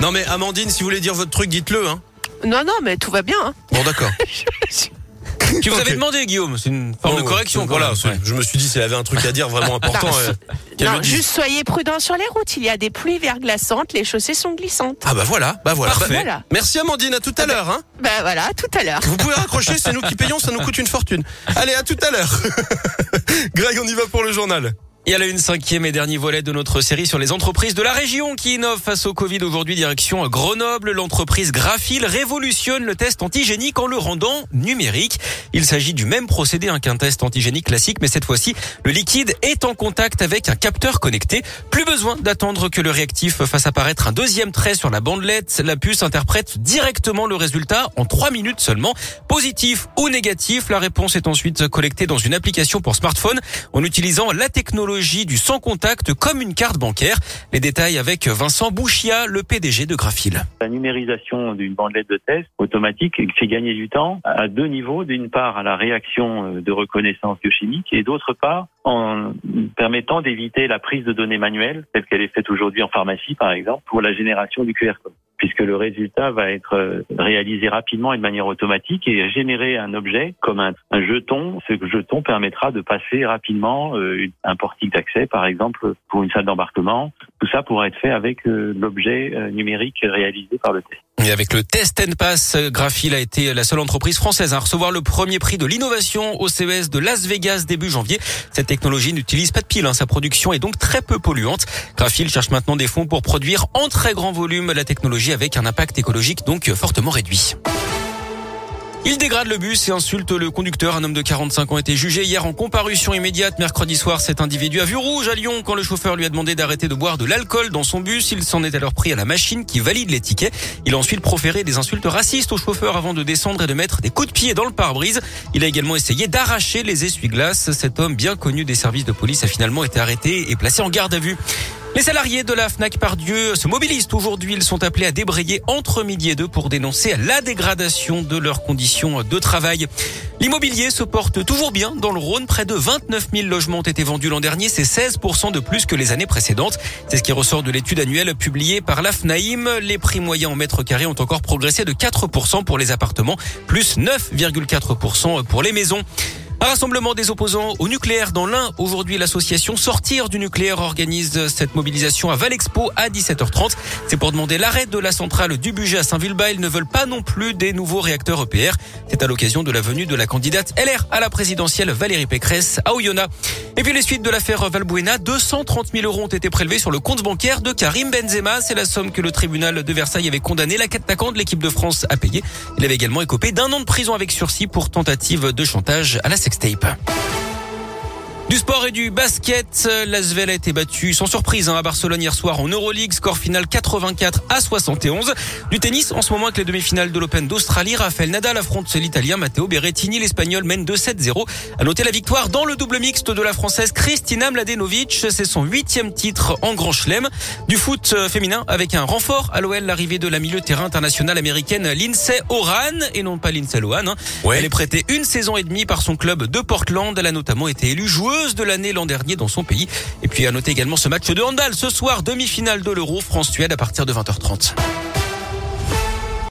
Non mais Amandine, si vous voulez dire votre truc, dites-le. Hein. Non, non, mais tout va bien. hein. Bon d'accord. Tu vous Ok. avez demandé, Guillaume. C'est une forme Oh, de correction. Voilà, Ouais. je me suis dit s'il avait un truc à dire vraiment important. Non, euh, non, juste soyez prudents sur les routes. Il y a des pluies verglaçantes, les chaussées sont glissantes. Ah bah voilà, bah voilà. Parfait. Bah, Voilà. Merci Amandine, à tout à l'heure. Hein. Ben voilà, tout à l'heure. Vous pouvez raccrocher, c'est nous qui payons, ça nous coûte une fortune. Allez, à tout à l'heure. Greg, on y va pour le journal. Il y a une cinquième et dernier volet de notre série sur les entreprises de la région qui innovent face au Covid aujourd'hui direction Grenoble. L'entreprise Graphil révolutionne le test antigénique en le rendant numérique. Il s'agit du même procédé hein, qu'un test antigénique classique, mais cette fois-ci, le liquide est en contact avec un capteur connecté. Plus besoin d'attendre que le réactif fasse apparaître un deuxième trait sur la bandelette. La puce interprète directement le résultat en trois minutes seulement. Positif ou négatif, la réponse est ensuite collectée dans une application pour smartphone en utilisant la technologie du sans contact comme une carte bancaire. Les détails avec Vincent Bouchia, le PDG de Graphil. La numérisation d'une bandelette de test automatique fait gagner du temps à deux niveaux. D'une part, à la réaction euh, de reconnaissance biochimique et d'autre part, en permettant d'éviter la prise de données manuelles, telle qu'elle est faite aujourd'hui en pharmacie, par exemple, pour la génération du QR code. Puisque le résultat va être euh, réalisé rapidement et de manière automatique et générer un objet comme un, jeton. Ce jeton permettra de passer rapidement euh, un portique d'accès, par exemple, pour une salle d'embarquement. Tout ça pourra être fait avec euh, l'objet numérique réalisé par le test. Et avec le Test and Pass, Graphil a été la seule entreprise française à recevoir le premier prix de l'innovation au CES de Las Vegas début janvier. Cette technologie n'utilise pas de pile, hein. sa production est donc très peu polluante. Graphil cherche maintenant des fonds pour produire en très grand volume la technologie avec un impact écologique donc fortement réduit. Il dégrade le bus et insulte le conducteur. Un homme de 45 ans a été jugé hier en comparution immédiate. Mercredi soir, cet individu a vu rouge à Lyon quand le chauffeur lui a demandé d'arrêter de boire de l'alcool dans son bus. Il s'en est alors pris à la machine qui valide les tickets. Il a ensuite proféré des insultes racistes au chauffeur avant de descendre et de mettre des coups de pied dans le pare-brise. Il a également essayé d'arracher les essuie-glaces. Cet homme bien connu des services de police a finalement été arrêté et placé en garde à vue. Les salariés de la FNAC Pardieu se mobilisent aujourd'hui. Ils sont appelés à débrayer entre midi et deux pour dénoncer la dégradation de leurs conditions de travail. L'immobilier se porte toujours bien dans le Rhône. Près de 29 000 logements ont été vendus l'an dernier. C'est 16% de plus que les années précédentes. C'est ce qui ressort de l'étude annuelle publiée par l'AFNAIM. Les prix moyens en mètre carré ont encore progressé de 4% pour les appartements, plus 9,4% pour les maisons. Rassemblement des opposants au nucléaire dans l'Ain. Aujourd'hui, l'association Sortir du nucléaire organise cette mobilisation à Valexpo à 17h30. C'est pour demander l'arrêt de la centrale du budget à Saint-Vulbas. Ils ne veulent pas non plus des nouveaux réacteurs EPR. C'est à l'occasion de la venue de la candidate LR à la présidentielle Valérie Pécresse à Oyonnax. Et puis les suites de l'affaire Valbuena, 230 000 euros ont été prélevés sur le compte bancaire de Karim Benzema. C'est la somme que le tribunal de Versailles avait condamné l'attaquant de l'équipe de France à payer. Il avait également écopé d'un an de prison avec sursis pour tentative de chantage à la mixtape. Du sport et du basket, l'Asvel a été battu sans surprise hein, à Barcelone hier soir en Euroleague, score final 84 à 71. Du tennis, en ce moment avec les demi-finales de l'Open d'Australie, Rafael Nadal affronte l'Italien Matteo Berrettini, l'Espagnol mène 2-7-0. À noter la victoire dans le double mixte de la Française Kristina Mladenovic, c'est son huitième titre en Grand Chelem. Du foot euh, féminin avec un renfort à l'OL, l'arrivée de la milieu terrain internationale américaine Lindsay Oran et non pas Lindsay Lohan. hein. Ouais. Elle est prêtée une saison et demie par son club de Portland. Elle a notamment été élue de l'année l'an dernier dans son pays. Et puis à noter également ce match de handball ce soir, demi-finale de l'Euro, France-Suède à partir de 20h30.